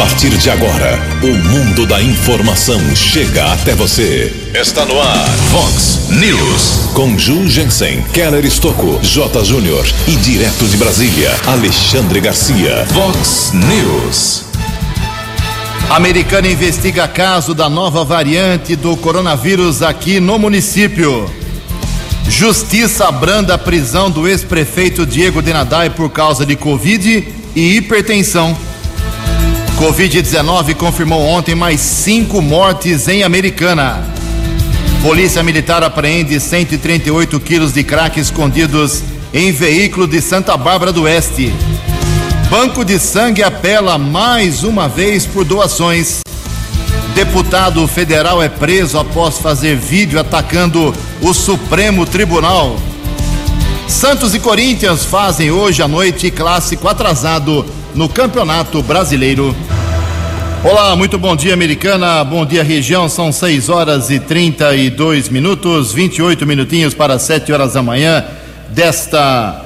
partir de agora, o mundo da informação chega até você. Está no ar, Fox News. Com Ju Jensen, Keller Estocco, J. Júnior e direto de Brasília, Alexandre Garcia. Fox News. Americana investiga caso da nova variante do coronavírus aqui no município. Justiça branda a prisão do ex-prefeito Diego Denadai por causa de Covid e hipertensão. Covid-19 confirmou ontem mais cinco mortes em Americana. Polícia Militar apreende 138 quilos de crack escondidos em veículo de Santa Bárbara do Oeste. Banco de Sangue apela mais uma vez por doações. Deputado federal é preso após fazer vídeo atacando o Supremo Tribunal. Santos e Corinthians fazem hoje à noite clássico atrasado no Campeonato Brasileiro. Olá, muito bom dia, americana. Bom dia, região. São 6 horas e 32 minutos, 28 minutinhos para 7 horas da manhã desta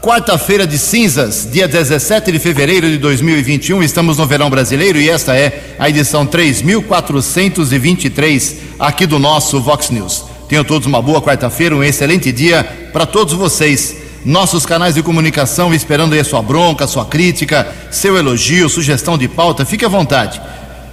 quarta-feira de cinzas, dia 17 de fevereiro de 2021. Estamos no verão brasileiro e esta é a edição 3423 aqui do nosso Vox News. Tenham todos uma boa quarta-feira, um excelente dia para todos vocês. Nossos canais de comunicação esperando aí a sua bronca, sua crítica, seu elogio, sugestão de pauta, fique à vontade.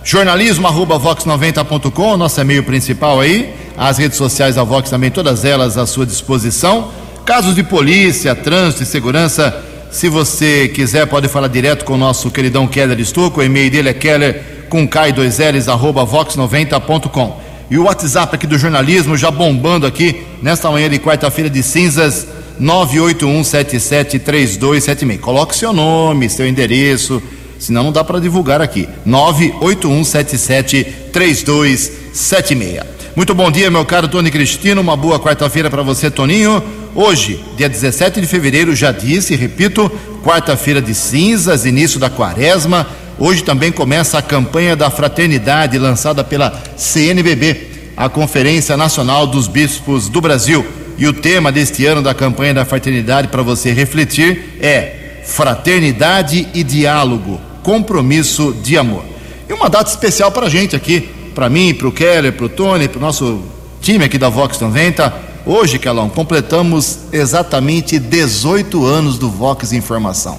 Jornalismo arroba vox90.com, nosso e-mail principal aí. As redes sociais da Vox também, todas elas à sua disposição. Casos de polícia, trânsito e segurança, se você quiser, pode falar direto com o nosso queridão Keller Estouco. O e-mail dele é keller com K2Ls, arroba vox90.com. E o WhatsApp aqui do jornalismo já bombando aqui nesta manhã de quarta-feira de cinzas, 981773276. Coloque seu nome, seu endereço, senão não dá para divulgar aqui. 981773276. Muito bom dia, meu caro Tony Cristino. Uma boa quarta-feira para você, Toninho. Hoje, dia 17 de fevereiro, já disse, repito, quarta-feira de cinzas, início da quaresma. Hoje também começa a campanha da fraternidade lançada pela CNBB, a Conferência Nacional dos Bispos do Brasil. E o tema deste ano da campanha da fraternidade para você refletir é Fraternidade e Diálogo, Compromisso de Amor. E uma data especial para a gente aqui, para mim, para o Keller, para o Tony, para o nosso time aqui da Vox 90. Hoje, Calão, completamos exatamente 18 anos do Vox Informação.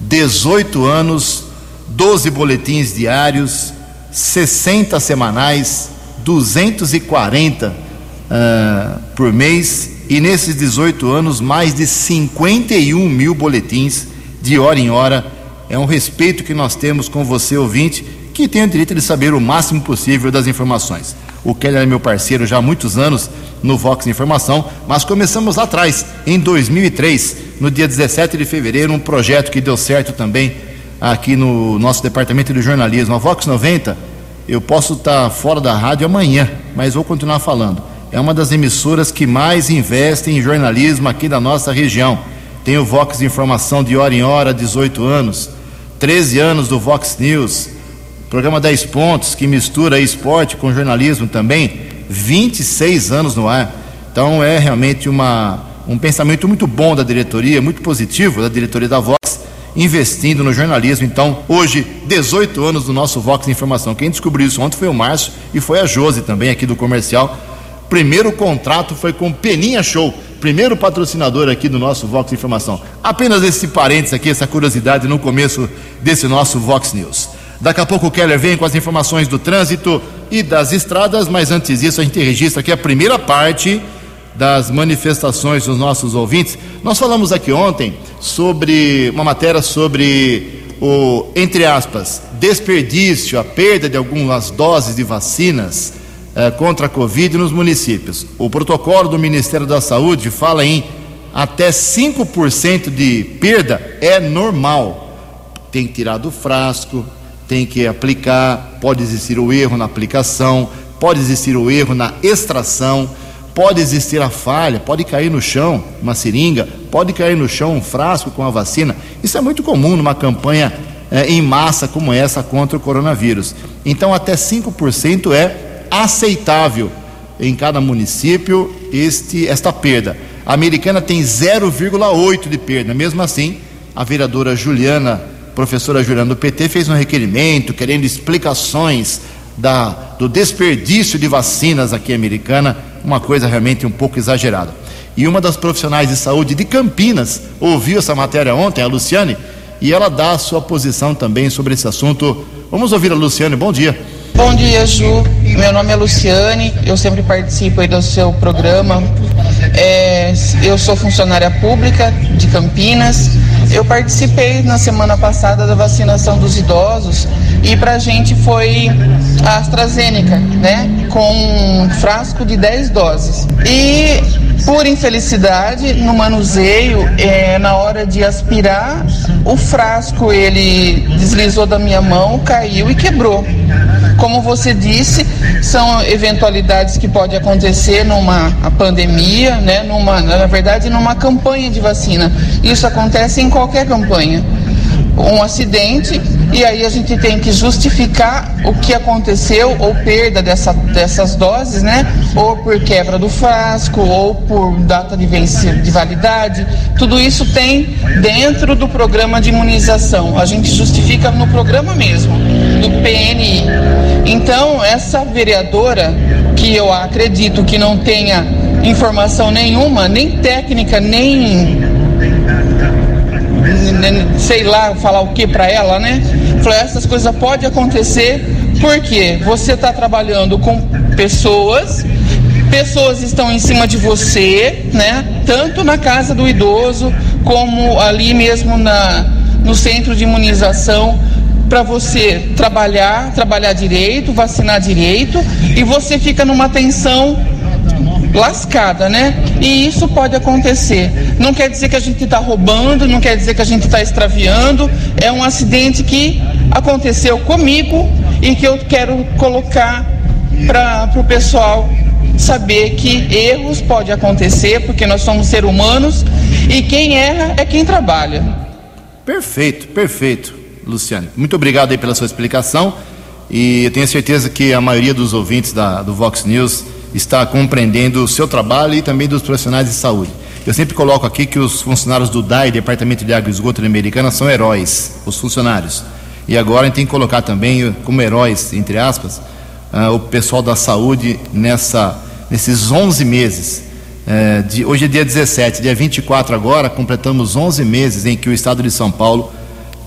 18 anos, 12 boletins diários, 60 semanais, 240 uh, por mês e nesses 18 anos mais de 51 mil boletins de hora em hora. É um respeito que nós temos com você, ouvinte, que tem o direito de saber o máximo possível das informações. O Keller é meu parceiro já há muitos anos no Vox Informação, mas começamos lá atrás, em 2003, no dia 17 de fevereiro, um projeto que deu certo também aqui no nosso departamento de jornalismo. A Vox 90, eu posso estar fora da rádio amanhã, mas vou continuar falando. É uma das emissoras que mais investem em jornalismo aqui da nossa região. Tem o Vox Informação de hora em hora, 18 anos, 13 anos do Vox News Programa 10 Pontos, que mistura esporte com jornalismo também, 26 anos no ar. Então é realmente uma, um pensamento muito bom da diretoria, muito positivo da diretoria da Vox, investindo no jornalismo. Então, hoje, 18 anos do nosso Vox Informação. Quem descobriu isso ontem foi o Márcio e foi a Josi também aqui do comercial. Primeiro contrato foi com Peninha Show, primeiro patrocinador aqui do nosso Vox Informação. Apenas esse parênteses aqui, essa curiosidade no começo desse nosso Vox News. Daqui a pouco o Keller vem com as informações do trânsito e das estradas, mas antes disso a gente registra aqui a primeira parte das manifestações dos nossos ouvintes. Nós falamos aqui ontem sobre uma matéria sobre o, entre aspas, desperdício, a perda de algumas doses de vacinas eh, contra a Covid nos municípios. O protocolo do Ministério da Saúde fala em até 5% de perda é normal. Tem que tirar do frasco, tem que aplicar, pode existir o erro na aplicação, pode existir o erro na extração, pode existir a falha, pode cair no chão uma seringa, pode cair no chão um frasco com a vacina. Isso é muito comum numa campanha eh, em massa como essa contra o coronavírus. Então, até 5% é aceitável em cada município este, esta perda. A americana tem 0,8% de perda. Mesmo assim, a vereadora Juliana professora Juliana do PT fez um requerimento querendo explicações da, do desperdício de vacinas aqui Americana, uma coisa realmente um pouco exagerada. E uma das profissionais de saúde de Campinas ouviu essa matéria ontem, a Luciane, e ela dá a sua posição também sobre esse assunto. Vamos ouvir a Luciane, bom dia. Bom dia, Ju. Meu nome é Luciane, eu sempre participo do seu programa. É, eu sou funcionária pública de Campinas. Eu participei na semana passada da vacinação dos idosos e para a gente foi a AstraZeneca, né? Com um frasco de 10 doses. E por infelicidade, no manuseio, é, na hora de aspirar, o frasco ele deslizou da minha mão, caiu e quebrou. Como você disse, são eventualidades que pode acontecer numa pandemia, né? Numa, na verdade, numa campanha de vacina. Isso acontece em qualquer campanha um acidente e aí a gente tem que justificar o que aconteceu ou perda dessa, dessas doses, né? Ou por quebra do frasco ou por data de, de validade. Tudo isso tem dentro do programa de imunização. A gente justifica no programa mesmo, do PNI. Então, essa vereadora, que eu acredito que não tenha informação nenhuma, nem técnica, nem sei lá, falar o que para ela, né? Falei, essas coisas podem acontecer porque você está trabalhando com pessoas, pessoas estão em cima de você, né? Tanto na casa do idoso como ali mesmo na, no centro de imunização para você trabalhar, trabalhar direito, vacinar direito e você fica numa tensão lascada, né? E isso pode acontecer. Não quer dizer que a gente está roubando, não quer dizer que a gente está extraviando. É um acidente que aconteceu comigo e que eu quero colocar para o pessoal saber que erros podem acontecer, porque nós somos seres humanos e quem erra é quem trabalha. Perfeito, perfeito, Luciane. Muito obrigado aí pela sua explicação. E eu tenho certeza que a maioria dos ouvintes da, do Vox News está compreendendo o seu trabalho e também dos profissionais de saúde. Eu sempre coloco aqui que os funcionários do DAI, Departamento de Água e Esgoto da Americana, são heróis, os funcionários. E agora a gente tem que colocar também como heróis, entre aspas, uh, o pessoal da saúde nessa, nesses 11 meses. Uh, de, hoje é dia 17, dia 24 agora, completamos 11 meses em que o estado de São Paulo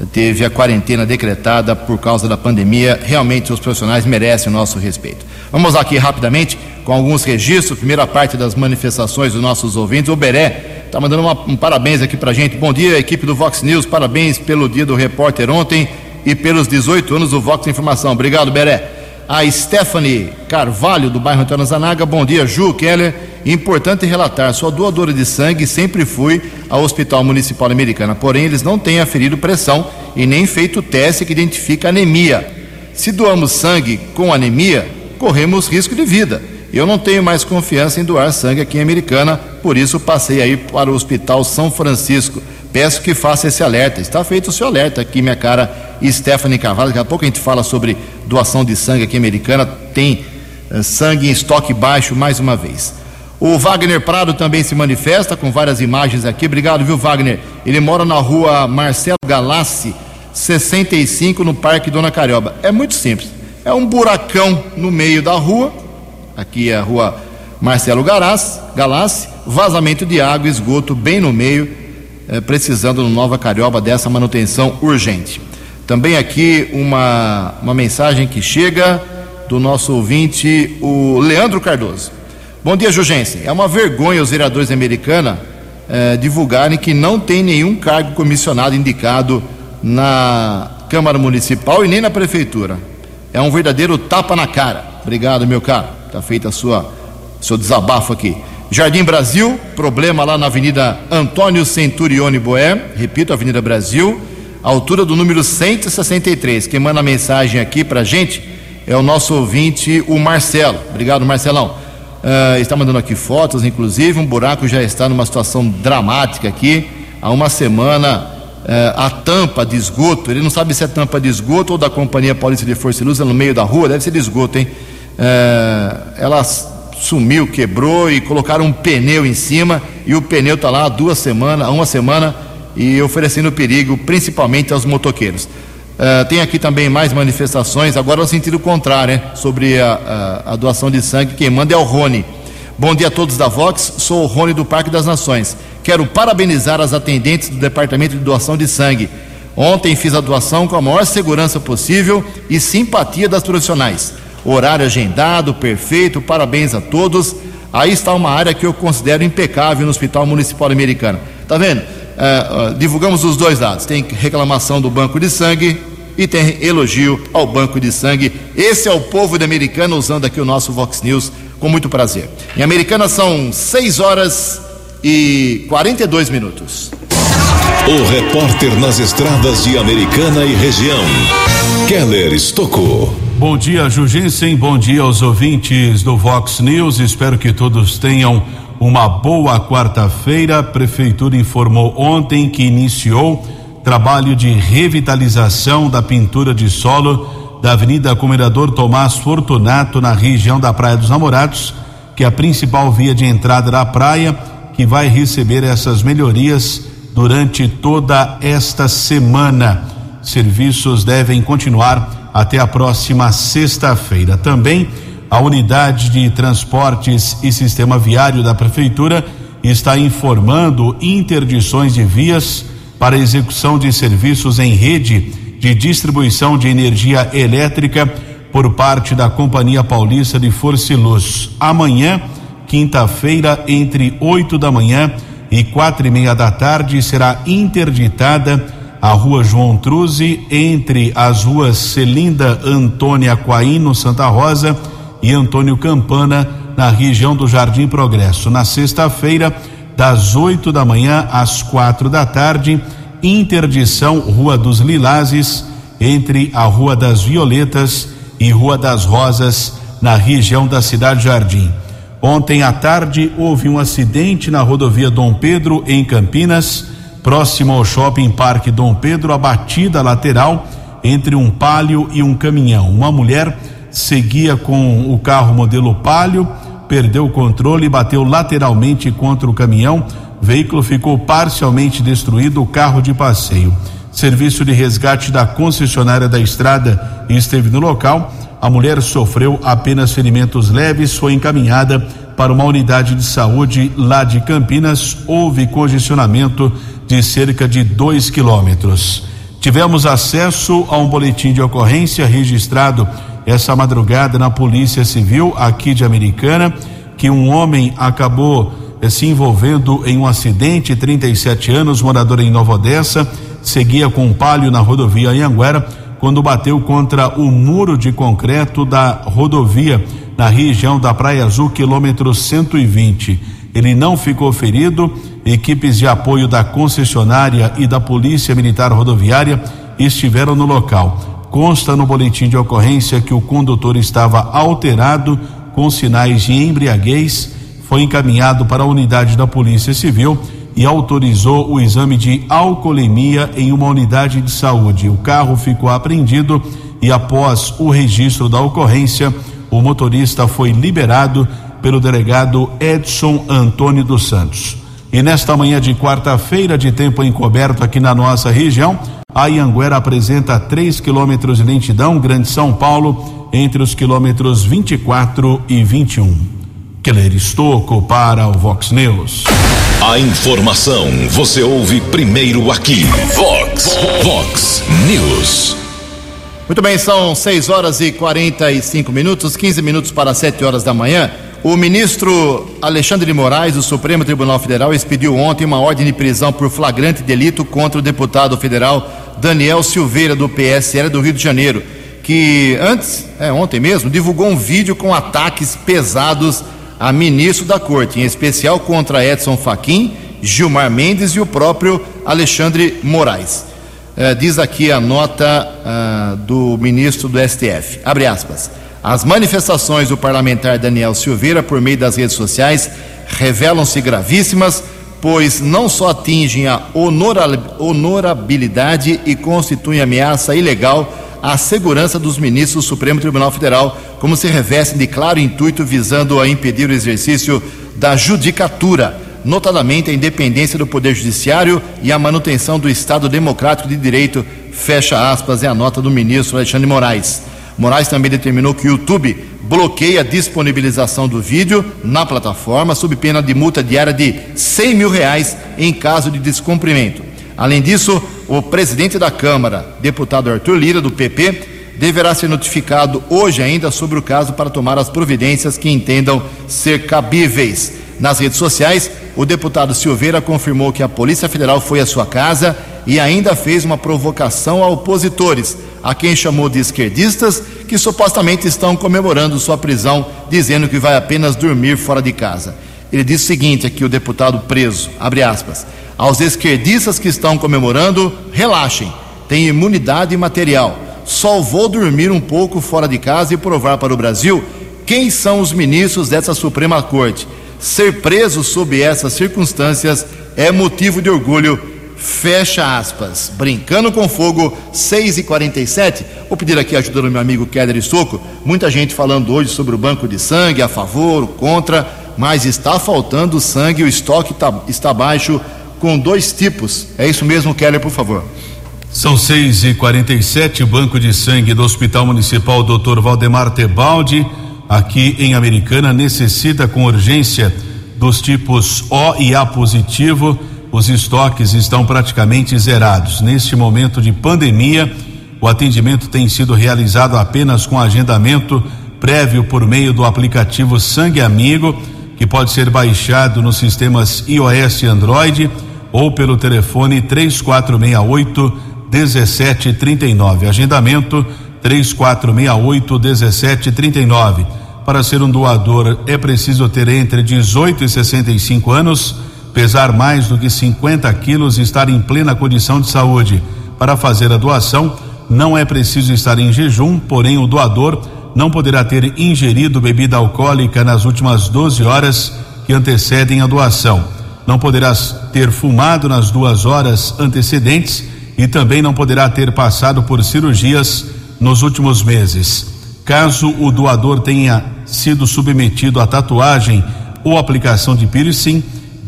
teve a quarentena decretada por causa da pandemia. Realmente os profissionais merecem o nosso respeito. Vamos aqui rapidamente com alguns registros. Primeira parte das manifestações dos nossos ouvintes. O Beré está mandando uma, um parabéns aqui para gente. Bom dia, equipe do Vox News. Parabéns pelo dia do repórter ontem e pelos 18 anos do Vox Informação. Obrigado, Beré. A Stephanie Carvalho, do bairro Antônio Zanaga. Bom dia, Ju Keller. Importante relatar, sua doadora de sangue sempre fui ao Hospital Municipal Americana, porém eles não têm aferido pressão e nem feito teste que identifica anemia. Se doamos sangue com anemia, corremos risco de vida. Eu não tenho mais confiança em doar sangue aqui em Americana, por isso passei aí para o Hospital São Francisco. Peço que faça esse alerta. Está feito o seu alerta aqui, minha cara Stephanie Carvalho. Daqui a pouco a gente fala sobre doação de sangue aqui em Americana. Tem uh, sangue em estoque baixo mais uma vez. O Wagner Prado também se manifesta com várias imagens aqui. Obrigado, viu, Wagner? Ele mora na rua Marcelo Galassi, 65, no Parque Dona Carioba. É muito simples. É um buracão no meio da rua Aqui é a rua Marcelo Galassi, Galassi vazamento de água, esgoto bem no meio, é, precisando no Nova Carioba dessa manutenção urgente. Também aqui uma, uma mensagem que chega do nosso ouvinte, o Leandro Cardoso. Bom dia, Jugense. É uma vergonha os vereadores americanos é, divulgarem que não tem nenhum cargo comissionado indicado na Câmara Municipal e nem na Prefeitura. É um verdadeiro tapa na cara. Obrigado, meu caro. Está feita a sua seu desabafo aqui. Jardim Brasil, problema lá na Avenida Antônio Centurione Boé, repito, Avenida Brasil, altura do número 163. Quem manda mensagem aqui para gente é o nosso ouvinte, o Marcelo. Obrigado, Marcelão. Uh, está mandando aqui fotos, inclusive, um buraco já está numa situação dramática aqui. Há uma semana, uh, a tampa de esgoto, ele não sabe se é tampa de esgoto ou da Companhia Paulista de Força e Luz, é no meio da rua, deve ser de esgoto, hein? é, ela sumiu, quebrou e colocaram um pneu em cima e o pneu está lá há duas semanas, há uma semana e oferecendo perigo principalmente aos motoqueiros. Uh, tem aqui também mais manifestações, agora no sentido contrário, né, sobre a, a, a, doação de sangue. Quem manda é o Rony. Bom dia a todos da Vox, sou o Rony do Parque das Nações. Quero parabenizar as atendentes do Departamento de Doação de Sangue. Ontem fiz a doação com a maior segurança possível e simpatia das profissionais. Horário agendado, perfeito, parabéns a todos. Aí está uma área que eu considero impecável no Hospital Municipal Americano. Tá vendo? Uh, uh, divulgamos os dois lados. Tem reclamação do Banco de Sangue e tem elogio ao Banco de Sangue. Esse é o povo de Americana usando aqui o nosso Vox News com muito prazer. Em Americana são 6 horas e 42 minutos. O repórter nas estradas de Americana e região, Keller Estocou. Bom dia, Jugensen. Bom dia aos ouvintes do Vox News. Espero que todos tenham uma boa quarta-feira. A Prefeitura informou ontem que iniciou trabalho de revitalização da pintura de solo da Avenida Comendador Tomás Fortunato, na região da Praia dos Namorados, que é a principal via de entrada da praia, que vai receber essas melhorias durante toda esta semana. Serviços devem continuar até a próxima sexta-feira. Também a unidade de transportes e sistema viário da prefeitura está informando interdições de vias para execução de serviços em rede de distribuição de energia elétrica por parte da Companhia Paulista de Força e Luz. Amanhã, quinta-feira, entre 8 da manhã e quatro e meia da tarde, será interditada a rua João Truzzi entre as ruas Celinda Antônia Quaino Santa Rosa e Antônio Campana na região do Jardim Progresso. Na sexta-feira, das 8 da manhã às quatro da tarde, interdição Rua dos Lilazes entre a Rua das Violetas e Rua das Rosas na região da Cidade Jardim. Ontem à tarde houve um acidente na rodovia Dom Pedro em Campinas próximo ao Shopping Parque Dom Pedro, a batida lateral entre um palio e um caminhão. Uma mulher seguia com o carro modelo palio, perdeu o controle e bateu lateralmente contra o caminhão. O veículo ficou parcialmente destruído, o carro de passeio. Serviço de resgate da concessionária da estrada esteve no local. A mulher sofreu apenas ferimentos leves, foi encaminhada para uma unidade de saúde lá de Campinas. Houve congestionamento de cerca de dois quilômetros. Tivemos acesso a um boletim de ocorrência registrado essa madrugada na Polícia Civil aqui de Americana, que um homem acabou eh, se envolvendo em um acidente, 37 anos, morador em Nova Odessa, seguia com um palio na rodovia Anhanguera, quando bateu contra o muro de concreto da rodovia na região da Praia Azul, quilômetro 120. Ele não ficou ferido equipes de apoio da concessionária e da Polícia Militar Rodoviária estiveram no local. Consta no boletim de ocorrência que o condutor estava alterado com sinais de embriaguez, foi encaminhado para a unidade da Polícia Civil e autorizou o exame de alcoolemia em uma unidade de saúde. O carro ficou apreendido e após o registro da ocorrência, o motorista foi liberado pelo delegado Edson Antônio dos Santos. E nesta manhã de quarta-feira, de tempo encoberto aqui na nossa região, a Ianguera apresenta 3 quilômetros de lentidão, Grande São Paulo, entre os quilômetros 24 e 21. Keller Estocco para o Vox News. A informação você ouve primeiro aqui. Vox, Vox News. Muito bem, são 6 horas e 45 minutos, 15 minutos para 7 horas da manhã. O ministro Alexandre de Moraes, do Supremo Tribunal Federal, expediu ontem uma ordem de prisão por flagrante delito contra o deputado federal Daniel Silveira, do PSL do Rio de Janeiro, que antes, é, ontem mesmo, divulgou um vídeo com ataques pesados a ministro da corte, em especial contra Edson Fachin, Gilmar Mendes e o próprio Alexandre Moraes. É, diz aqui a nota ah, do ministro do STF. Abre aspas. As manifestações do parlamentar Daniel Silveira por meio das redes sociais revelam-se gravíssimas, pois não só atingem a honorabilidade e constituem ameaça ilegal à segurança dos ministros do Supremo Tribunal Federal, como se revestem de claro intuito visando a impedir o exercício da judicatura. notadamente a independência do Poder Judiciário e a manutenção do Estado Democrático de Direito, fecha aspas, é a nota do ministro Alexandre Moraes. Moraes também determinou que o YouTube bloqueie a disponibilização do vídeo na plataforma sob pena de multa diária de 100 mil reais em caso de descumprimento. Além disso, o presidente da Câmara, deputado Arthur Lira, do PP, deverá ser notificado hoje ainda sobre o caso para tomar as providências que entendam ser cabíveis. Nas redes sociais, o deputado Silveira confirmou que a Polícia Federal foi à sua casa e ainda fez uma provocação a opositores, a quem chamou de esquerdistas, que supostamente estão comemorando sua prisão, dizendo que vai apenas dormir fora de casa. Ele disse o seguinte aqui, o deputado preso, abre aspas, aos esquerdistas que estão comemorando, relaxem, têm imunidade material. Só vou dormir um pouco fora de casa e provar para o Brasil quem são os ministros dessa Suprema Corte. Ser preso sob essas circunstâncias é motivo de orgulho. Fecha aspas. Brincando com fogo, 6 e 47 Vou pedir aqui a ajuda do meu amigo Keller Soco. Muita gente falando hoje sobre o banco de sangue, a favor, contra, mas está faltando sangue, o estoque tá, está baixo com dois tipos. É isso mesmo, Keller, por favor. São 6 e 47 o Banco de Sangue do Hospital Municipal Dr. Valdemar Tebaldi aqui em Americana necessita com urgência dos tipos O e A positivo. Os estoques estão praticamente zerados. Neste momento de pandemia, o atendimento tem sido realizado apenas com agendamento prévio por meio do aplicativo Sangue Amigo, que pode ser baixado nos sistemas iOS e Android ou pelo telefone 3468 1739. Agendamento 3468 1739 para ser um doador é preciso ter entre 18 e 65 anos, pesar mais do que 50 quilos e estar em plena condição de saúde. Para fazer a doação, não é preciso estar em jejum, porém o doador não poderá ter ingerido bebida alcoólica nas últimas 12 horas que antecedem a doação. Não poderá ter fumado nas duas horas antecedentes e também não poderá ter passado por cirurgias nos últimos meses. Caso o doador tenha sido submetido a tatuagem ou aplicação de piercing,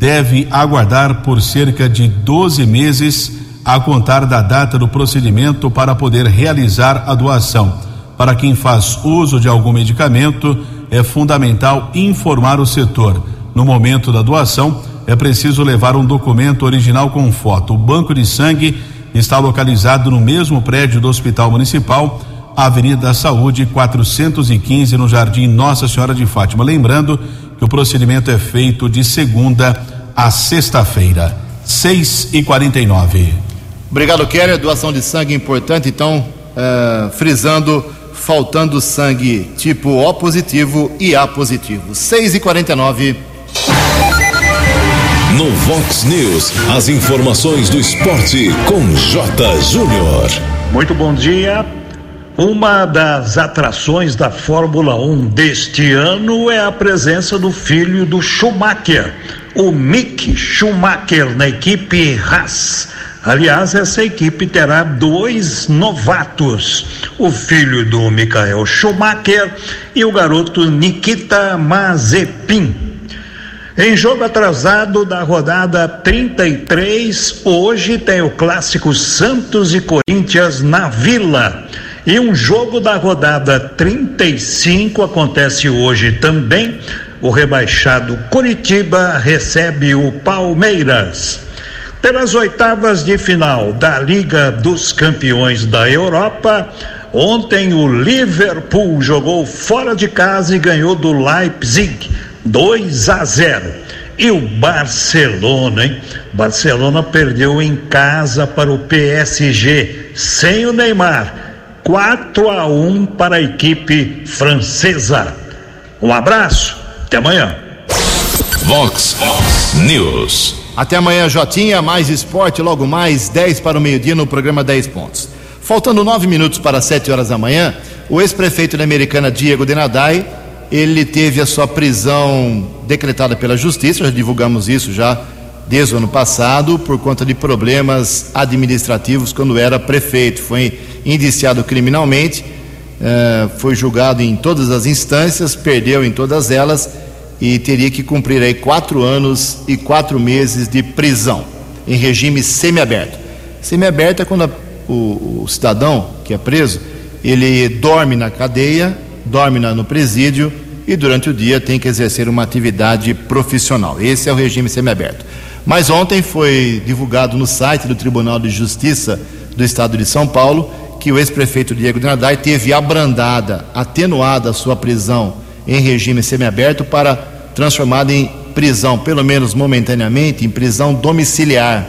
deve aguardar por cerca de 12 meses a contar da data do procedimento para poder realizar a doação. Para quem faz uso de algum medicamento, é fundamental informar o setor. No momento da doação, é preciso levar um documento original com foto. O banco de sangue está localizado no mesmo prédio do Hospital Municipal Avenida da Saúde, 415, no Jardim Nossa Senhora de Fátima. Lembrando que o procedimento é feito de segunda a sexta-feira, 6 e 49 Obrigado, Keller. Doação de sangue importante, então, uh, frisando, faltando sangue tipo O positivo e A positivo. 6 e 49 No Vox News, as informações do esporte com J. Júnior. Muito bom dia. Uma das atrações da Fórmula 1 deste ano é a presença do filho do Schumacher, o Mick Schumacher, na equipe Haas. Aliás, essa equipe terá dois novatos: o filho do Michael Schumacher e o garoto Nikita Mazepin. Em jogo atrasado da rodada 33, hoje tem o clássico Santos e Corinthians na Vila. E um jogo da rodada 35 acontece hoje também. O rebaixado Curitiba recebe o Palmeiras. Pelas oitavas de final da Liga dos Campeões da Europa, ontem o Liverpool jogou fora de casa e ganhou do Leipzig 2 a 0. E o Barcelona, hein? Barcelona perdeu em casa para o PSG sem o Neymar 4 a 1 para a equipe francesa. Um abraço, até amanhã. Vox News. Até amanhã, Jotinha. Mais esporte, logo mais, 10 para o meio-dia no programa 10 pontos. Faltando nove minutos para 7 horas da manhã, o ex-prefeito da Americana, Diego Denadai, ele teve a sua prisão decretada pela Justiça, já divulgamos isso já desde o ano passado, por conta de problemas administrativos quando era prefeito. Foi indiciado criminalmente, eh, foi julgado em todas as instâncias, perdeu em todas elas e teria que cumprir aí quatro anos e quatro meses de prisão em regime semiaberto. Semiaberto é quando a, o, o, cidadão que é preso ele dorme na cadeia, dorme no presídio e durante o dia tem que exercer uma atividade profissional. Esse é o regime semiaberto. Mas ontem foi divulgado no site do Tribunal de Justiça do Estado de São Paulo que o ex-prefeito Diego Nadai teve abrandada, atenuada a sua prisão em regime semiaberto para transformada em prisão, pelo menos momentaneamente, em prisão domiciliar,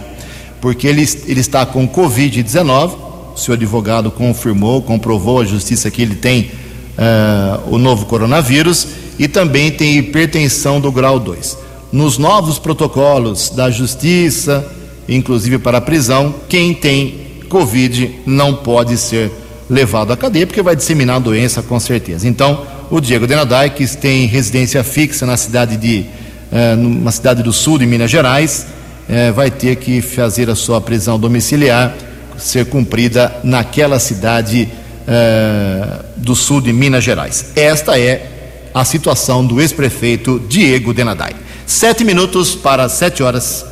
porque ele, ele está com Covid-19. O seu advogado confirmou, comprovou a justiça que ele tem uh, o novo coronavírus e também tem hipertensão do grau 2. Nos novos protocolos da justiça, inclusive para a prisão, quem tem Covid não pode ser levado à cadeia porque vai disseminar a doença com certeza. Então, o Diego Denadai, que tem residência fixa na cidade de, eh, numa cidade do sul de Minas Gerais, eh, vai ter que fazer a sua prisão domiciliar ser cumprida naquela cidade eh, do sul de Minas Gerais. Esta é a situação do ex-prefeito Diego Denadai. Sete minutos para sete horas.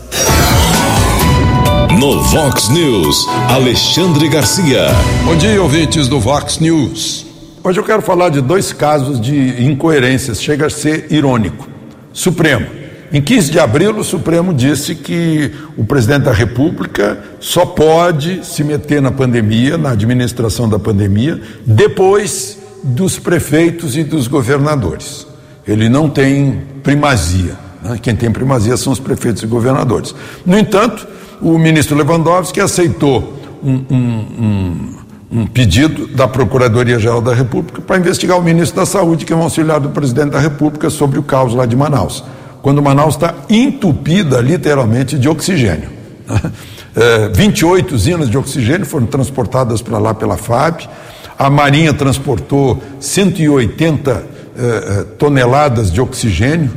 No Vox News, Alexandre Garcia. Bom dia, ouvintes do Vox News. Hoje eu quero falar de dois casos de incoerências, chega a ser irônico. Supremo. Em 15 de abril, o Supremo disse que o presidente da República só pode se meter na pandemia, na administração da pandemia, depois dos prefeitos e dos governadores. Ele não tem primazia. Né? Quem tem primazia são os prefeitos e governadores. No entanto, o ministro Lewandowski aceitou um, um, um, um pedido da Procuradoria-Geral da República para investigar o ministro da Saúde, que é um auxiliar do presidente da República, sobre o caos lá de Manaus. Quando Manaus está entupida, literalmente, de oxigênio. É, 28 usinas de oxigênio foram transportadas para lá pela FAB. A Marinha transportou 180 é, é, toneladas de oxigênio,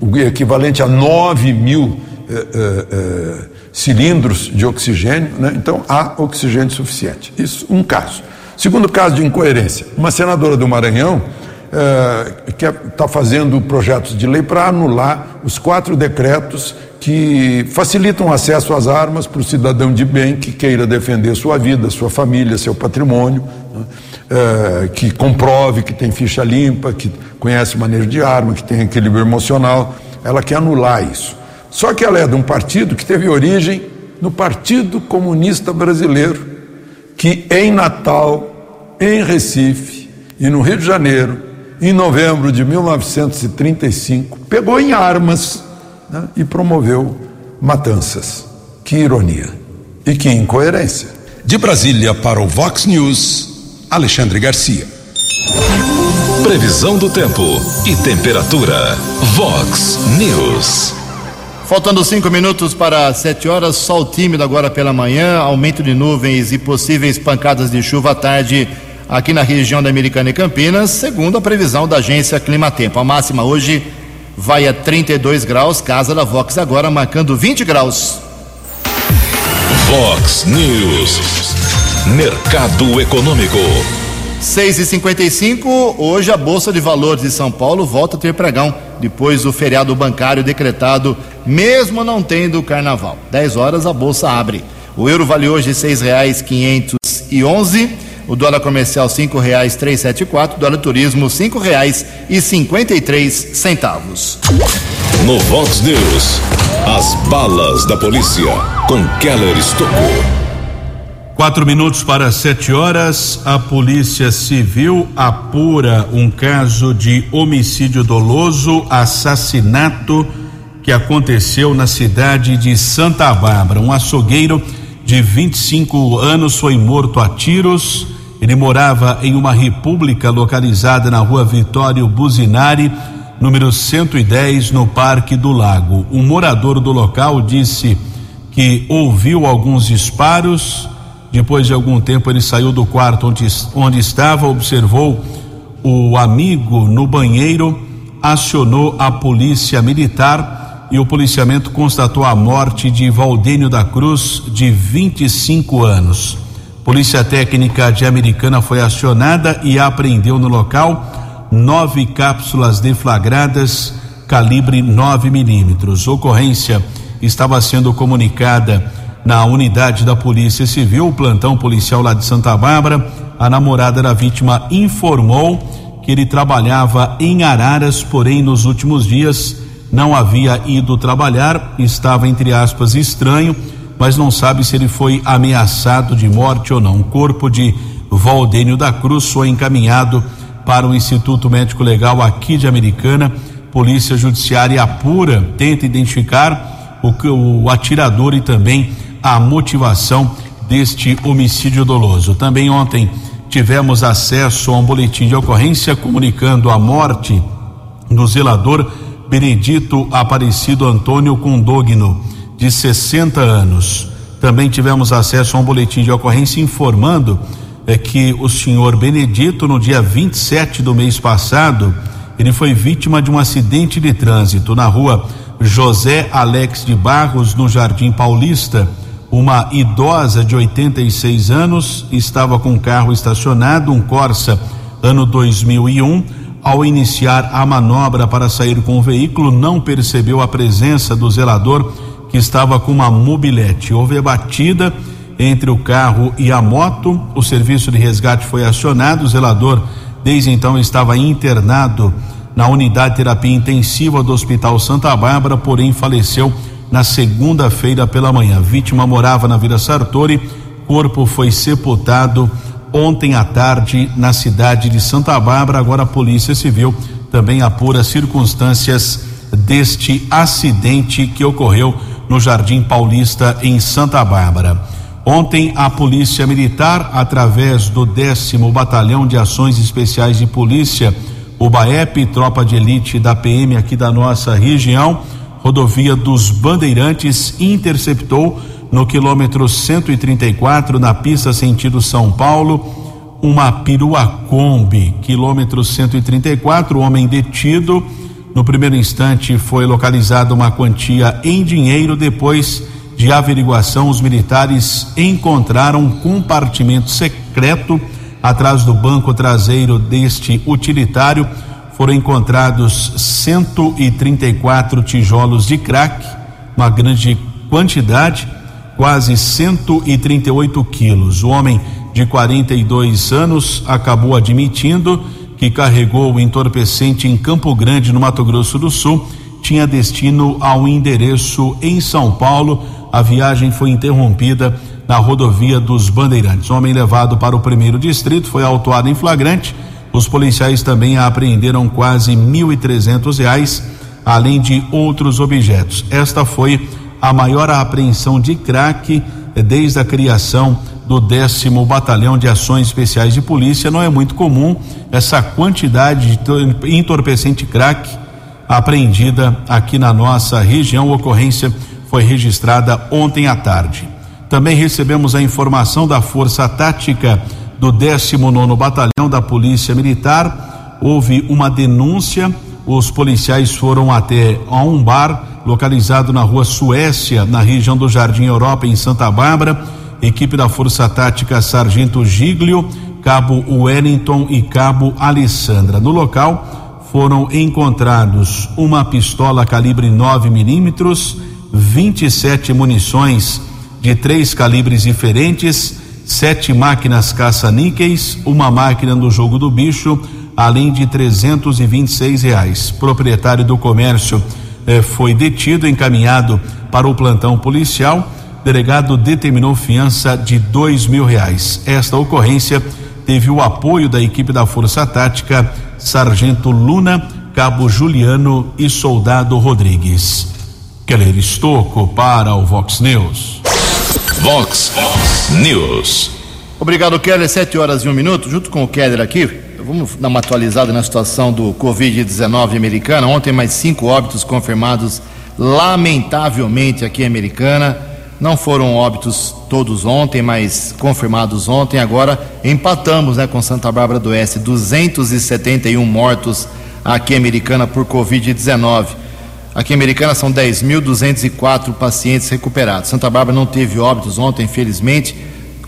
o equivalente a 9 mil é, é, é cilindros de oxigênio, né? então há oxigênio suficiente. Isso, um caso. Segundo caso de incoerência, uma senadora do Maranhão é, que está fazendo projetos de lei para anular os quatro decretos que facilitam acesso às armas para o cidadão de bem que queira defender sua vida, sua família, seu patrimônio, é, que comprove que tem ficha limpa, que conhece manejo de arma, que tem equilíbrio emocional. Ela quer anular isso. Só que ela é de um partido que teve origem no Partido Comunista Brasileiro, que em Natal, em Recife e no Rio de Janeiro, em novembro de 1935, pegou em armas né, e promoveu matanças. Que ironia e que incoerência. De Brasília para o Vox News, Alexandre Garcia. Previsão do tempo e temperatura. Vox News. Faltando cinco minutos para sete horas, sol tímido agora pela manhã, aumento de nuvens e possíveis pancadas de chuva à tarde aqui na região da Americana e Campinas, segundo a previsão da agência Climatempo. A máxima hoje vai a 32 graus, casa da Vox agora marcando 20 graus. Vox News, mercado econômico. 6 e 55 hoje a Bolsa de Valores de São Paulo volta a ter pregão, depois do feriado bancário decretado, mesmo não tendo carnaval. 10 horas a Bolsa abre. O euro vale hoje R$ 6,511, o dólar comercial R$ 5,374, dólar turismo R$ 5,53 centavos. No Vox News, as balas da polícia com Keller Estocou. Quatro minutos para sete horas, a Polícia Civil apura um caso de homicídio doloso, assassinato que aconteceu na cidade de Santa Bárbara. Um açougueiro de 25 anos foi morto a tiros. Ele morava em uma república localizada na rua Vitório Buzinari, número 110, no Parque do Lago. Um morador do local disse que ouviu alguns disparos depois de algum tempo, ele saiu do quarto onde, onde estava, observou o amigo no banheiro, acionou a polícia militar e o policiamento constatou a morte de Valdênio da Cruz, de 25 anos. Polícia Técnica de Americana foi acionada e apreendeu no local nove cápsulas deflagradas calibre 9 milímetros. Ocorrência estava sendo comunicada na unidade da Polícia Civil, o plantão policial lá de Santa Bárbara. A namorada da vítima informou que ele trabalhava em Araras, porém nos últimos dias não havia ido trabalhar, estava entre aspas estranho, mas não sabe se ele foi ameaçado de morte ou não. O corpo de Valdênio da Cruz foi encaminhado para o Instituto Médico Legal aqui de Americana. Polícia Judiciária apura, tenta identificar o, o atirador e também a motivação deste homicídio doloso. Também ontem tivemos acesso a um boletim de ocorrência comunicando a morte do zelador Benedito Aparecido Antônio Condogno, de 60 anos. Também tivemos acesso a um boletim de ocorrência informando é que o senhor Benedito, no dia 27 do mês passado, ele foi vítima de um acidente de trânsito na rua José Alex de Barros, no Jardim Paulista. Uma idosa de 86 anos estava com o carro estacionado, um Corsa, ano 2001. Ao iniciar a manobra para sair com o veículo, não percebeu a presença do zelador que estava com uma mobilete. Houve a batida entre o carro e a moto. O serviço de resgate foi acionado. O zelador, desde então, estava internado na unidade de terapia intensiva do Hospital Santa Bárbara, porém faleceu na segunda-feira pela manhã. A vítima morava na Vila Sartori. Corpo foi sepultado ontem à tarde na cidade de Santa Bárbara. Agora a Polícia Civil também apura circunstâncias deste acidente que ocorreu no Jardim Paulista em Santa Bárbara. Ontem, a Polícia Militar, através do décimo Batalhão de Ações Especiais de Polícia, o BAEP, tropa de elite da PM aqui da nossa região, rodovia dos Bandeirantes, interceptou no quilômetro 134, na pista sentido São Paulo, uma perua Kombi, quilômetro 134, homem detido. No primeiro instante foi localizada uma quantia em dinheiro, depois de averiguação, os militares encontraram um compartimento secreto atrás do banco traseiro deste utilitário. Foram encontrados 134 tijolos de crack, uma grande quantidade, quase 138 quilos. O homem de 42 anos acabou admitindo que carregou o entorpecente em Campo Grande, no Mato Grosso do Sul, tinha destino ao endereço em São Paulo a viagem foi interrompida na rodovia dos Bandeirantes. O homem levado para o primeiro distrito foi autuado em flagrante. Os policiais também apreenderam quase trezentos reais, além de outros objetos. Esta foi a maior apreensão de crack desde a criação do décimo batalhão de ações especiais de polícia. Não é muito comum essa quantidade de entorpecente crack apreendida aqui na nossa região. Ocorrência foi registrada ontem à tarde. Também recebemos a informação da Força Tática do 19 Batalhão da Polícia Militar. Houve uma denúncia. Os policiais foram até a um bar localizado na rua Suécia, na região do Jardim Europa, em Santa Bárbara. Equipe da Força Tática Sargento Giglio, Cabo Wellington e Cabo Alessandra. No local foram encontrados uma pistola calibre 9 milímetros 27 munições de três calibres diferentes, sete máquinas caça-níqueis, uma máquina do jogo do bicho, além de 326 reais. Proprietário do comércio eh, foi detido, encaminhado para o plantão policial. Delegado determinou fiança de dois mil reais. Esta ocorrência teve o apoio da equipe da Força Tática, Sargento Luna, Cabo Juliano e Soldado Rodrigues. Keller Estocco para o Vox News. Vox News. Obrigado, Keller. Sete horas e um minuto. Junto com o Keller aqui, vamos dar uma atualizada na situação do Covid-19 americana. Ontem, mais cinco óbitos confirmados, lamentavelmente, aqui em Americana. Não foram óbitos todos ontem, mas confirmados ontem. Agora empatamos né, com Santa Bárbara do Oeste, 271 mortos aqui em Americana por Covid-19. Aqui em Americana são 10.204 pacientes recuperados. Santa Bárbara não teve óbitos ontem, infelizmente.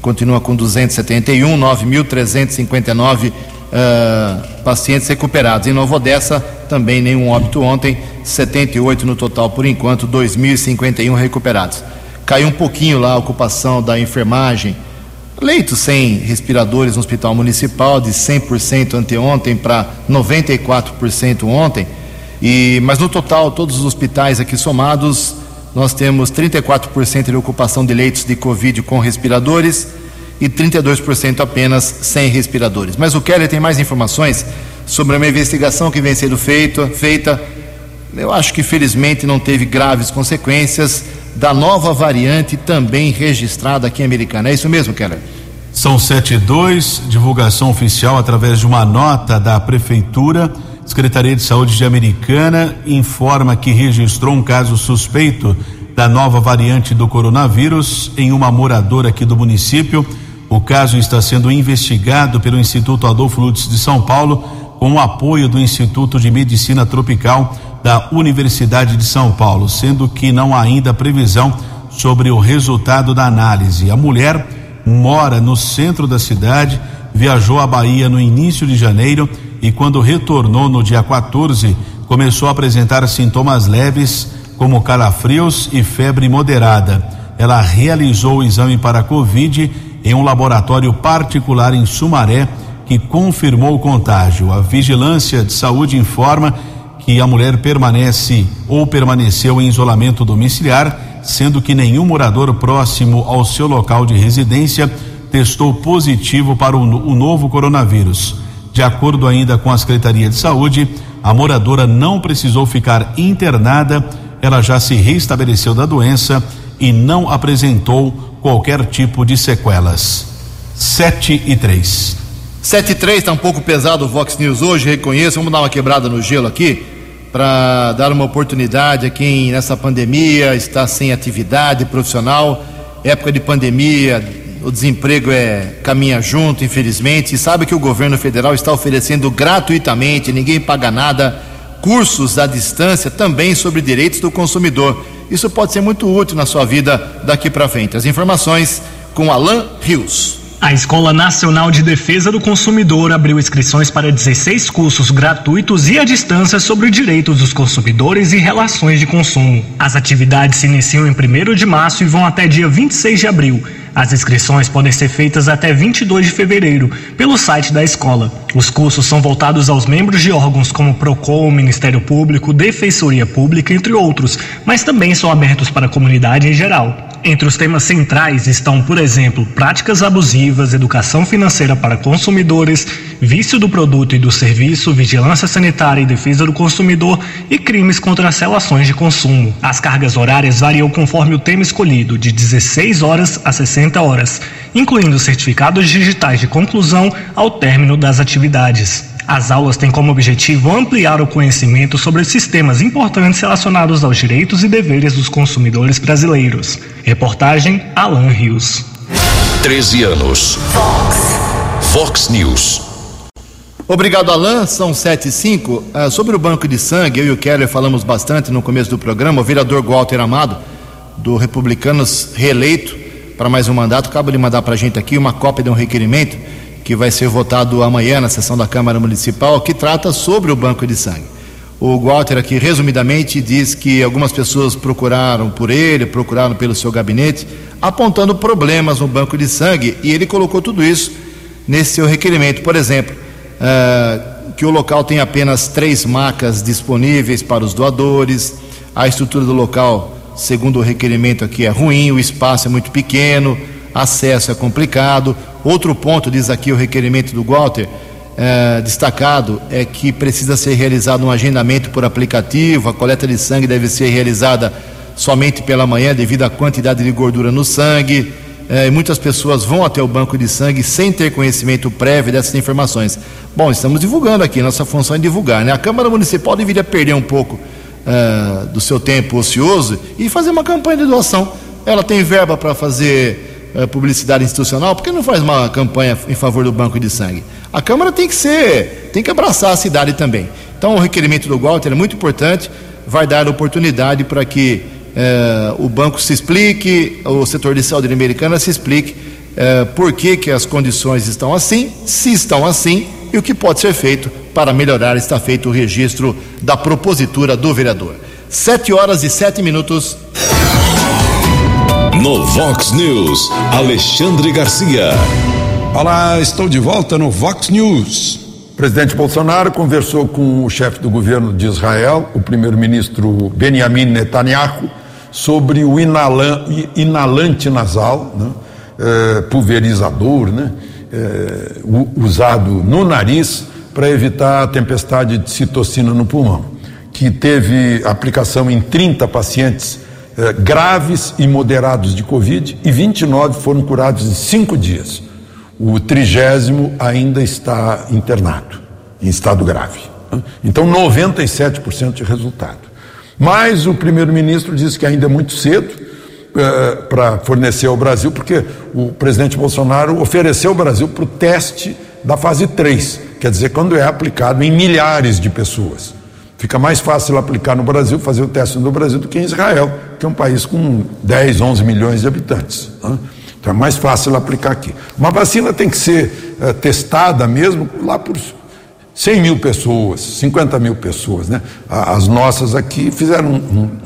Continua com 271, 9.359 uh, pacientes recuperados. Em Nova Odessa, também nenhum óbito ontem, 78 no total por enquanto, 2.051 recuperados. Caiu um pouquinho lá a ocupação da enfermagem, leitos sem respiradores no Hospital Municipal, de 100% anteontem para 94% ontem. E, mas no total, todos os hospitais aqui somados, nós temos 34% de ocupação de leitos de Covid com respiradores e 32% apenas sem respiradores. Mas o Kelly tem mais informações sobre uma investigação que vem sendo feita, feita. Eu acho que felizmente não teve graves consequências da nova variante também registrada aqui em Americana. É isso mesmo, Keller? São 72, divulgação oficial através de uma nota da Prefeitura. Secretaria de Saúde de Americana informa que registrou um caso suspeito da nova variante do coronavírus em uma moradora aqui do município. O caso está sendo investigado pelo Instituto Adolfo Lutz de São Paulo, com o apoio do Instituto de Medicina Tropical da Universidade de São Paulo, sendo que não há ainda previsão sobre o resultado da análise. A mulher mora no centro da cidade, viajou à Bahia no início de janeiro e, quando retornou no dia 14, começou a apresentar sintomas leves, como calafrios e febre moderada. Ela realizou o exame para Covid em um laboratório particular em Sumaré que confirmou o contágio. A Vigilância de Saúde informa que a mulher permanece ou permaneceu em isolamento domiciliar, sendo que nenhum morador próximo ao seu local de residência testou positivo para o, novo coronavírus. De acordo ainda com a Secretaria de Saúde, a moradora não precisou ficar internada, ela já se restabeleceu da doença e não apresentou qualquer tipo de sequelas. 7 e 3. 7 e 3 está um pouco pesado o Vox News hoje, reconheço. Vamos dar uma quebrada no gelo aqui para dar uma oportunidade a quem nessa pandemia está sem atividade profissional. Época de pandemia, o desemprego é caminha junto, infelizmente. E sabe que o governo federal está oferecendo gratuitamente, ninguém paga nada, cursos à distância também sobre direitos do consumidor. Isso pode ser muito útil na sua vida daqui para frente. As informações com Alan Rios. A Escola Nacional de Defesa do Consumidor abriu inscrições para 16 cursos gratuitos e à distância sobre direitos dos consumidores e relações de consumo. As atividades se iniciam em 1 de março e vão até dia 26 de abril. As inscrições podem ser feitas até 22 de fevereiro pelo site da escola. Os cursos são voltados aos membros de órgãos como Procon, Ministério Público, Defensoria Pública, entre outros, mas também são abertos para a comunidade em geral. Entre os temas centrais estão, por exemplo, práticas abusivas, educação financeira para consumidores, vício do produto e do serviço, vigilância sanitária e defesa do consumidor e crimes contra as relações de consumo. As cargas horárias variam conforme o tema escolhido, de 16 horas a 60 horas, incluindo certificados digitais de conclusão ao término das atividades. As aulas têm como objetivo ampliar o conhecimento sobre sistemas importantes relacionados aos direitos e deveres dos consumidores brasileiros. Reportagem Alan Rios. 13 anos. Fox. Fox News. Obrigado, Alan. São 7 e 5. Uh, ah, sobre o banco de sangue, eu e o Keller falamos bastante no começo do programa. O vereador Walter Amado, do Republicanos, reeleito para mais um mandato, acaba de mandar para a gente aqui uma cópia de um requerimento que vai ser votado amanhã na sessão da Câmara Municipal, que trata sobre o banco de sangue. O Walter aqui, resumidamente, diz que algumas pessoas procuraram por ele, procuraram pelo seu gabinete, apontando problemas no banco de sangue, e ele colocou tudo isso nesse seu requerimento. Por exemplo, uh, que o local tem apenas três macas disponíveis para os doadores, a estrutura do local, segundo o requerimento aqui, é ruim, o espaço é muito pequeno, acesso é complicado. Outro ponto, diz aqui o requerimento do Walter, é, destacado, é que precisa ser realizado um agendamento por aplicativo, a coleta de sangue deve ser realizada somente pela manhã, devido à quantidade de gordura no sangue. É, muitas pessoas vão até o banco de sangue sem ter conhecimento prévio dessas informações. Bom, estamos divulgando aqui, nossa função é divulgar. Né? A Câmara Municipal deveria perder um pouco é, do seu tempo ocioso e fazer uma campanha de doação. Ela tem verba para fazer uh, publicidade institucional, por que não faz uma campanha em favor do banco de sangue? A Câmara tem que ser, tem que abraçar a cidade também. Então, o requerimento do Walter é muito importante, vai dar oportunidade para que uh, o banco se explique, o setor de saúde americana se explique por que, que as condições estão assim, se estão assim, e o que pode ser feito para melhorar. Está feito o registro da propositura do vereador. Sete horas e sete minutos. No Vox News, Alexandre Garcia. Olá, estou de volta no Vox News. O presidente Bolsonaro conversou com o chefe do governo de Israel, o primeiro-ministro Benjamin Netanyahu, sobre o inalan, inalante nasal, né, é, pulverizador, né, é, usado no nariz para evitar a tempestade de citocina no pulmão, que teve aplicação em 30 pacientes é, graves e moderados de Covid e 29 foram curados em cinco dias. O trigésimo ainda está internado, em estado grave. Né. Então, 97% de resultado. Mas o primeiro-ministro disse que ainda é muito cedo uh, para fornecer ao Brasil, porque o presidente Bolsonaro ofereceu ao Brasil para o teste da fase 3, quer dizer, quando é aplicado em milhares de pessoas. Fica mais fácil aplicar no Brasil, fazer o teste no Brasil, do que em Israel, que é um país com 10, 11 milhões de habitantes. Né? Então é mais fácil aplicar aqui. Uma vacina tem que ser uh, testada mesmo lá por 100 mil pessoas, 50 mil pessoas, né? As nossas aqui fizeram um,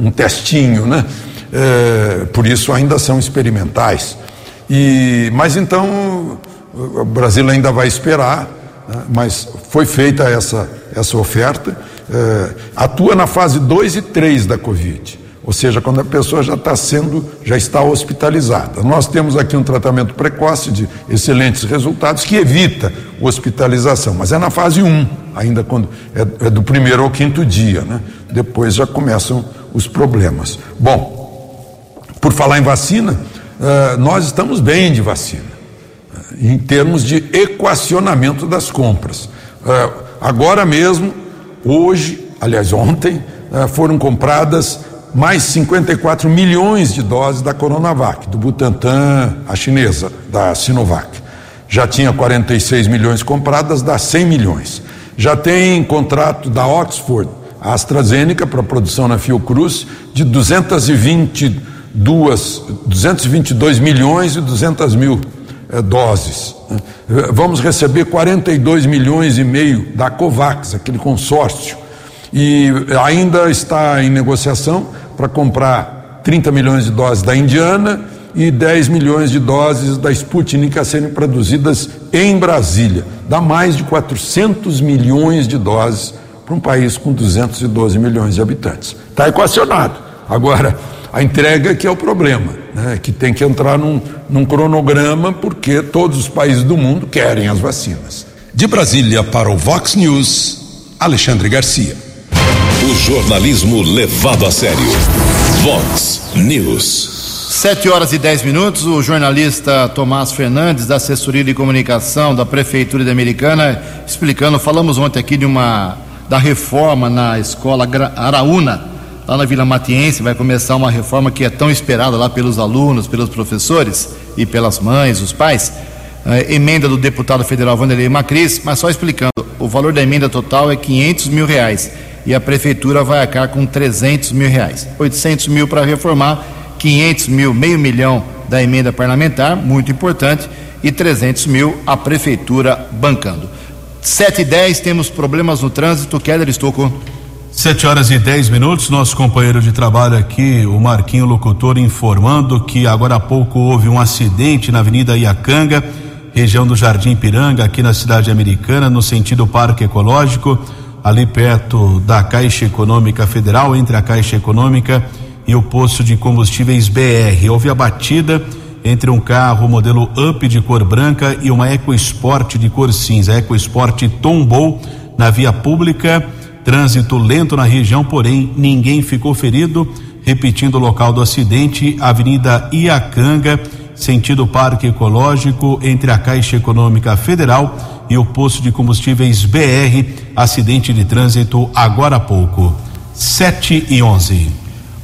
um, um testinho, né? É, por isso ainda são experimentais. E, mas então o Brasil ainda vai esperar? Mas foi feita essa, essa oferta. É, atua na fase 2 e 3 da Covid ou seja, quando a pessoa já está sendo, já está hospitalizada. Nós temos aqui um tratamento precoce de excelentes resultados que evita hospitalização, mas é na fase 1, ainda quando é, é do primeiro ao quinto dia, né? Depois já começam os problemas. Bom, por falar em vacina, uh, nós estamos bem de vacina, em termos de equacionamento das compras. Uh, agora mesmo, hoje, aliás, ontem, foram compradas mais 54 milhões de doses da Coronavac, do Butantan, a chinesa, da Sinovac. Já tinha 46 milhões compradas, dá 100 milhões. Já tem contrato da Oxford, a AstraZeneca, para produção na Fiocruz, de 222, 222 milhões e 200 mil doses. Vamos receber 42 milhões e meio da COVAX, aquele consórcio e ainda está em negociação para comprar 30 milhões de doses da Indiana e 10 milhões de doses da Sputnik a serem produzidas em Brasília. Dá mais de 400 milhões de doses para um país com 212 milhões de habitantes. Está equacionado. Agora, a entrega que é o problema, né? que tem que entrar num, num cronograma, porque todos os países do mundo querem as vacinas. De Brasília para o Vox News, Alexandre Garcia. O jornalismo levado a sério. Vox News. Sete horas e dez minutos. O jornalista Tomás Fernandes, da assessoria de comunicação da Prefeitura de Americana, explicando. Falamos ontem aqui de uma da reforma na escola Araúna, lá na Vila Matiense. Vai começar uma reforma que é tão esperada lá pelos alunos, pelos professores e pelas mães, os pais. Uh, emenda do deputado federal Vanderlei Macris, mas só explicando, o valor da emenda total é 500 mil reais e a prefeitura vai arcar com 300 mil reais. 800 mil para reformar, 500 mil, meio milhão da emenda parlamentar, muito importante, e 300 mil a prefeitura bancando. 7 e 10 temos problemas no trânsito. Keller Estocco. 7 horas e 10 minutos. Nosso companheiro de trabalho aqui, o Marquinho Locutor, informando que agora há pouco houve um acidente na Avenida Iacanga, região do Jardim Piranga, aqui na cidade americana, no sentido Parque Ecológico ali perto da Caixa Econômica Federal, entre a Caixa Econômica e o posto de combustíveis BR. Houve a batida entre um carro modelo Up de cor branca e uma EcoSport de cor cinza. A EcoSport tombou na via pública, trânsito lento na região, porém ninguém ficou ferido. Repetindo o local do acidente, Avenida Iacanga, sentido Parque Ecológico, entre a Caixa Econômica Federal e o posto de combustíveis BR, acidente de trânsito agora há pouco. 7 e 11.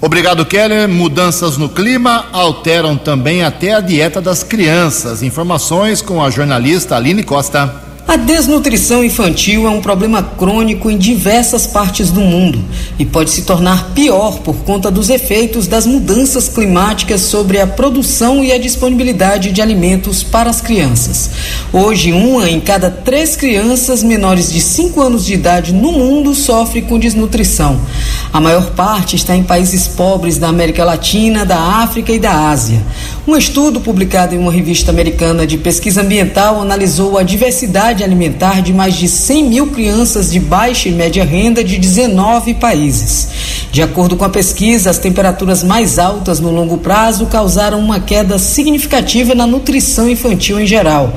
Obrigado, Keller. Mudanças no clima alteram também até a dieta das crianças. Informações com a jornalista Aline Costa. A desnutrição infantil é um problema crônico em diversas partes do mundo e pode se tornar pior por conta dos efeitos das mudanças climáticas sobre a produção e a disponibilidade de alimentos para as crianças. Hoje, uma em cada três crianças menores de 5 anos de idade no mundo sofre com desnutrição. A maior parte está em países pobres da América Latina, da África e da Ásia. Um estudo publicado em uma revista americana de pesquisa ambiental analisou a diversidade alimentar de mais de 100 mil crianças de baixa e média renda de 19 países. De acordo com a pesquisa, as temperaturas mais altas no longo prazo causaram uma queda significativa na nutrição infantil em geral.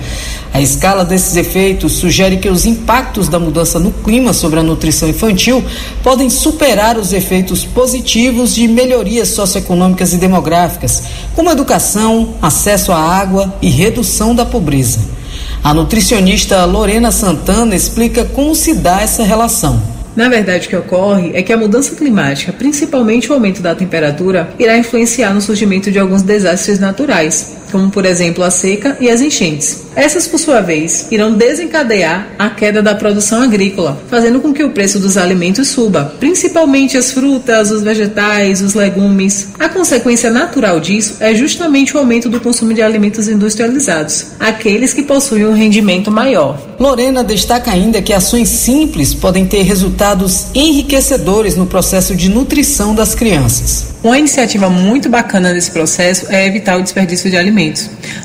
A escala desses efeitos sugere que os impactos da mudança no clima sobre a nutrição infantil podem superar os efeitos positivos de melhorias socioeconômicas e demográficas, como educação, acesso à água e redução da pobreza. A nutricionista Lorena Santana explica como se dá essa relação. Na verdade, o que ocorre é que a mudança climática, principalmente o aumento da temperatura, irá influenciar no surgimento de alguns desastres naturais, como por exemplo a seca e as enchentes. Essas, por sua vez, irão desencadear a queda da produção agrícola, fazendo com que o preço dos alimentos suba, principalmente as frutas, os vegetais, os legumes. A consequência natural disso é justamente o aumento do consumo de alimentos industrializados, aqueles que possuem um rendimento maior. Lorena destaca ainda que ações simples podem ter resultados enriquecedores no processo de nutrição das crianças. Uma iniciativa muito bacana nesse processo é evitar o desperdício de alimentos,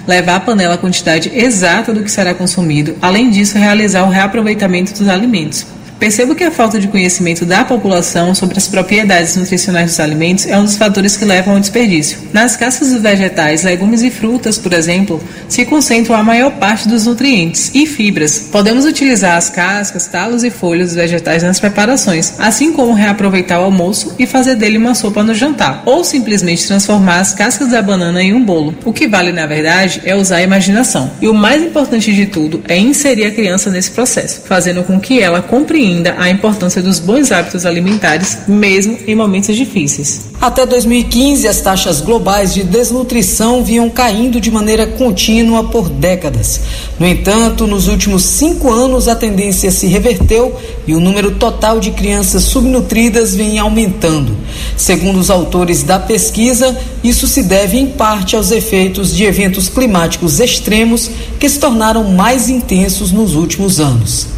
levar à panela a quantidade exata do que será consumido, além disso, realizar o reaproveitamento dos alimentos. Percebo que a falta de conhecimento da população sobre as propriedades nutricionais dos alimentos é um dos fatores que levam ao desperdício. Nas cascas dos vegetais, legumes e frutas, por exemplo, se concentram a maior parte dos nutrientes e fibras. Podemos utilizar as cascas, talos e folhas dos vegetais nas preparações, assim como reaproveitar o almoço e fazer dele uma sopa no jantar, ou simplesmente transformar as cascas da banana em um bolo. O que vale, na verdade, é usar a imaginação. E o mais importante de tudo é inserir a criança nesse processo, fazendo com que ela compreenda ainda a importância dos bons hábitos alimentares, mesmo em momentos difíceis. Até 2015, as taxas globais de desnutrição vinham caindo de maneira contínua por décadas. No entanto, nos últimos cinco anos, a tendência se reverteu e o número total de crianças subnutridas vem aumentando. Segundo os autores da pesquisa, isso se deve em parte aos efeitos de eventos climáticos extremos que se tornaram mais intensos nos últimos anos.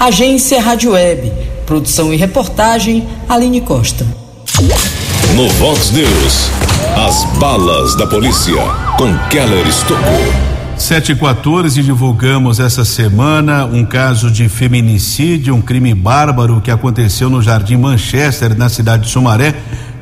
Agência Rádio Web. Produção e reportagem, Aline Costa. No Vox News, as balas da polícia com Keller Estocou. 714 divulgamos essa semana um caso de feminicídio, um crime bárbaro que aconteceu no Jardim Manchester, na cidade de Sumaré.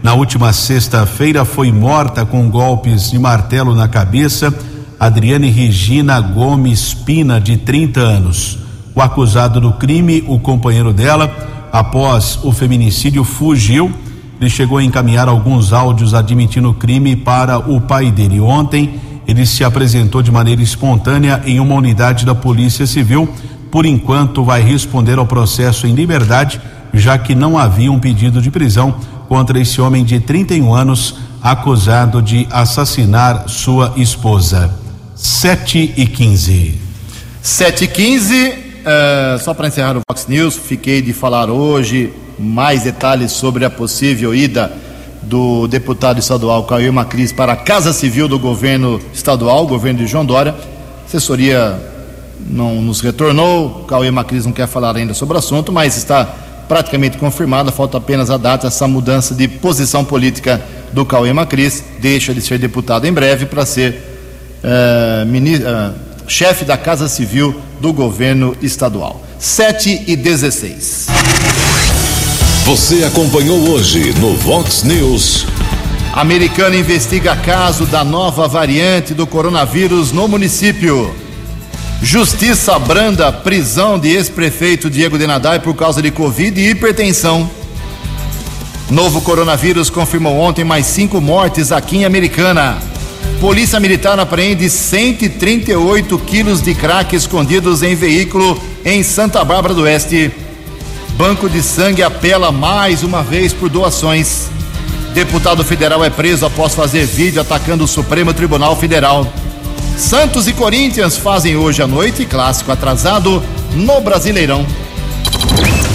Na última sexta-feira foi morta com golpes de martelo na cabeça Adriane Regina Gomes Pina, de 30 anos. O acusado do crime, o companheiro dela, após o feminicídio, fugiu. Ele chegou a encaminhar alguns áudios admitindo o crime para o pai dele. Ontem, ele se apresentou de maneira espontânea em uma unidade da Polícia Civil. Por enquanto, vai responder ao processo em liberdade, já que não havia um pedido de prisão contra esse homem de 31 anos acusado de assassinar sua esposa. 7 e 15. 7 e 15. Uh, só para encerrar o Fox News, fiquei de falar hoje mais detalhes sobre a possível ida do deputado estadual Caio Macris para a Casa Civil do governo estadual, governo de João Dória. A assessoria não nos retornou, Cauê Macris não quer falar ainda sobre o assunto, mas está praticamente confirmada, falta apenas a data, essa mudança de posição política do Cauê Macris, deixa de ser deputado em breve para ser uh, ministro, uh, chefe da Casa Civil do governo estadual. 7 e 16. Você acompanhou hoje no Vox News. Americana investiga caso da nova variante do coronavírus no município. Justiça branda prisão de ex-prefeito Diego Denadai por causa de Covid e hipertensão. Novo coronavírus confirmou ontem mais cinco mortes aqui em Americana. Polícia Militar apreende 138 quilos de crack escondidos em veículo em Santa Bárbara do Oeste. Banco de Sangue apela mais uma vez por doações. Deputado federal é preso após fazer vídeo atacando o Supremo Tribunal Federal. Santos e Corinthians fazem hoje à noite clássico atrasado no Brasileirão.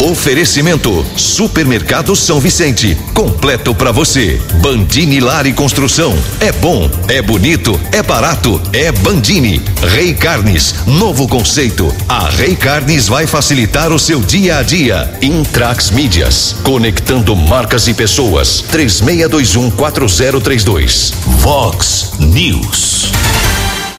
Oferecimento Supermercado São Vicente, completo para você. Bandini Lar e Construção. É bom, é bonito, é barato, é Bandini. Rei Carnes, novo conceito. A Rei Carnes vai facilitar o seu dia a dia. Intrax Mídias, conectando marcas e pessoas. 36214032. Vox News.